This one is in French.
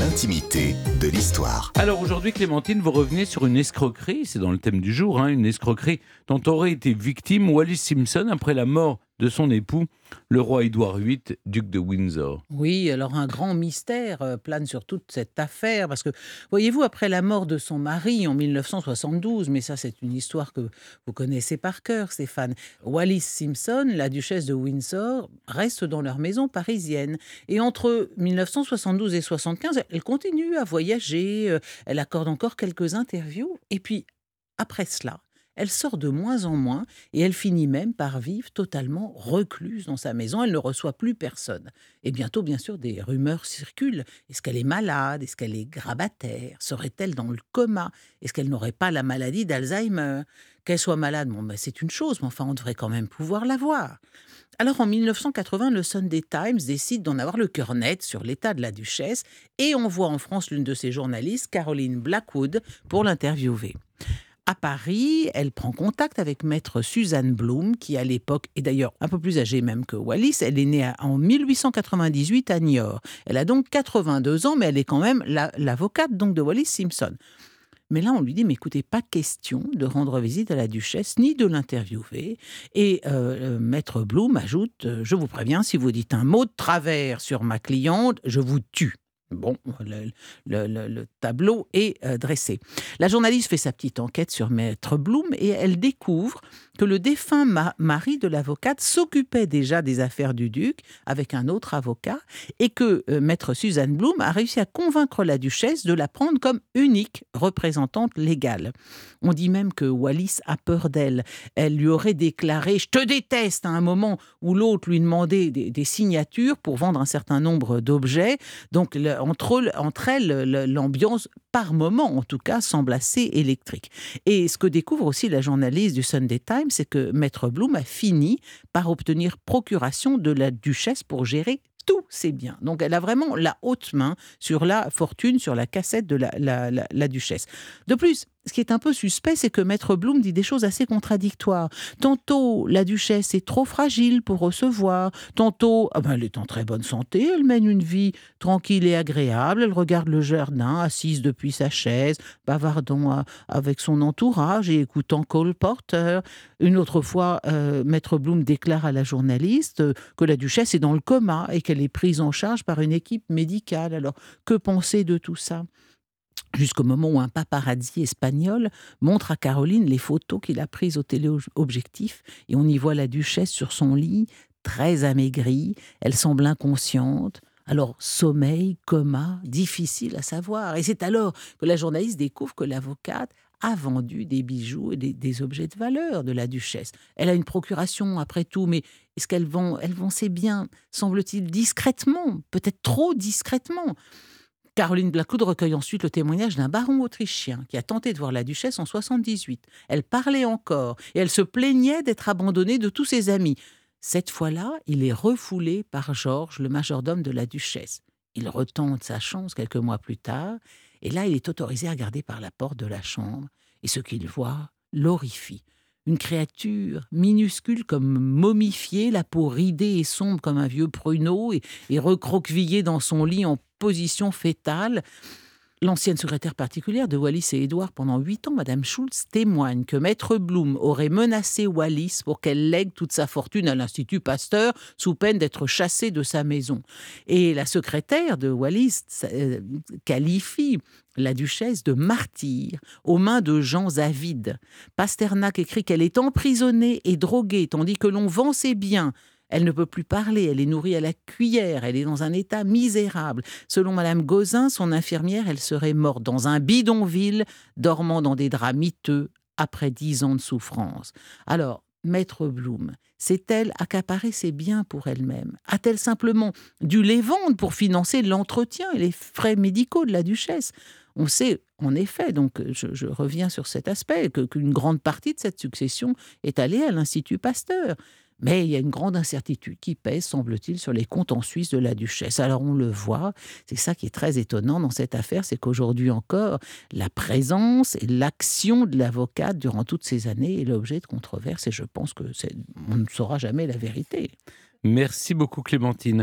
l'intimité de l'histoire. Alors aujourd'hui, Clémentine, vous revenez sur une escroquerie, c'est dans le thème du jour, hein, une escroquerie dont aurait été victime Wallis Simpson après la mort de son époux, le roi Édouard VIII, duc de Windsor. Oui, alors un grand mystère euh, plane sur toute cette affaire, parce que, voyez-vous, après la mort de son mari en 1972, mais ça c'est une histoire que vous connaissez par cœur, Stéphane, Wallis Simpson, la duchesse de Windsor, reste dans leur maison parisienne. Et entre 1972 et 75, elle continue à voyager, euh, elle accorde encore quelques interviews, et puis après cela, elle sort de moins en moins et elle finit même par vivre totalement recluse dans sa maison. Elle ne reçoit plus personne. Et bientôt, bien sûr, des rumeurs circulent. Est-ce qu'elle est malade? Est-ce qu'elle est grabataire? Serait-elle dans le coma? Est-ce qu'elle n'aurait pas la maladie d'Alzheimer? Qu'elle soit malade, ben, c'est une chose, mais enfin, on devrait quand même pouvoir la voir. Alors en 1980, le Sunday Times décide d'en avoir le cœur net sur l'état de la duchesse et envoie en France l'une de ses journalistes, Caroline Blackwood, pour l'interviewer à Paris, elle prend contact avec maître Suzanne Bloom, qui à l'époque est d'ailleurs un peu plus âgée même que Wallis. Elle est née en 1898 à Niort. Elle a donc 82 ans, mais elle est quand même l'avocate de Wallis Simpson. Mais là, on lui dit, mais écoutez, pas question de rendre visite à la duchesse ni de l'interviewer. Et euh, euh, maître Bloom ajoute, euh, je vous préviens, si vous dites un mot de travers sur ma cliente, je vous tue. Bon, le, tableau est euh, dressé. La journaliste fait sa petite enquête sur Maître Bloom et elle découvre que le défunt mari de l'avocate s'occupait déjà des affaires du duc avec un autre avocat et que euh, Maître Suzanne Bloom a réussi à convaincre la duchesse de la prendre comme unique représentante légale. On dit même que Wallis a peur d'elle. Elle lui aurait déclaré Je te déteste à un moment où l'autre lui demandait des, signatures pour vendre un certain nombre d'objets. Donc, entre, elles, l'ambiance, par moment en tout cas, semble assez électrique. Et ce que découvre aussi la journaliste du Sunday Times, c'est que Maître Bloom a fini par obtenir procuration de la duchesse pour gérer tous ses biens. Donc elle a vraiment la haute main sur la fortune, sur la cassette de la, la duchesse. De plus, ce qui est un peu suspect, c'est que Maître Bloom dit des choses assez contradictoires. Tantôt, la duchesse est trop fragile pour recevoir. Tantôt, ah ben, elle est en très bonne santé, elle mène une vie tranquille et agréable. Elle regarde le jardin, assise depuis sa chaise, bavardant euh, avec son entourage et écoutant Cole Porter. Une autre fois, euh, Maître Bloom déclare à la journaliste euh, que la duchesse est dans le coma et qu'elle est prise en charge par une équipe médicale. Alors, que penser de tout ça? Jusqu'au moment où un paparazzi espagnol montre à Caroline les photos qu'il a prises au téléobjectif et on y voit la duchesse sur son lit, très amaigrie, elle semble inconsciente. Alors, sommeil, coma, difficile à savoir. Et c'est alors que la journaliste découvre que l'avocate a vendu des bijoux et des, objets de valeur de la duchesse. Elle a une procuration, après tout, mais est-ce qu'elle vend, elle vend ses biens, semble-t-il, discrètement, peut-être trop discrètement? Caroline Blackwood recueille ensuite le témoignage d'un baron autrichien qui a tenté de voir la duchesse en 78. Elle parlait encore et elle se plaignait d'être abandonnée de tous ses amis. Cette fois-là, il est refoulé par Georges, le majordome de la duchesse. Il retente sa chance quelques mois plus tard, et là, il est autorisé à regarder par la porte de la chambre, et ce qu'il voit l'horrifie. Une créature minuscule comme momifiée, la peau ridée et sombre comme un vieux pruneau, et, et recroquevillée dans son lit en position fétale. L'ancienne secrétaire particulière de Wallis et Édouard pendant huit ans, Madame Schultz, témoigne que Maître Blum aurait menacé Wallis pour qu'elle lègue toute sa fortune à l'Institut Pasteur sous peine d'être chassée de sa maison. Et la secrétaire de Wallis euh, qualifie la duchesse de martyr aux mains de gens avides. Pasternak écrit qu'elle est emprisonnée et droguée tandis que l'on vend ses biens elle ne peut plus parler, elle est nourrie à la cuillère, elle est dans un état misérable. Selon Madame Gauzin, son infirmière, elle serait morte dans un bidonville, dormant dans des draps miteux après dix ans de souffrance. Alors, Maître Bloom, s'est-elle accaparé ses biens pour elle-même? A-t-elle simplement dû les vendre pour financer l'entretien et les frais médicaux de la duchesse? On sait en effet, donc je, reviens sur cet aspect, qu'une grande partie de cette succession est allée à l'Institut Pasteur. Mais il y a une grande incertitude qui pèse, semble-t-il, sur les comptes en Suisse de la duchesse. Alors on le voit, c'est ça qui est très étonnant dans cette affaire, c'est qu'aujourd'hui encore, la présence et l'action de l'avocate durant toutes ces années est l'objet de controverses et je pense que on ne saura jamais la vérité. Merci beaucoup Clémentine.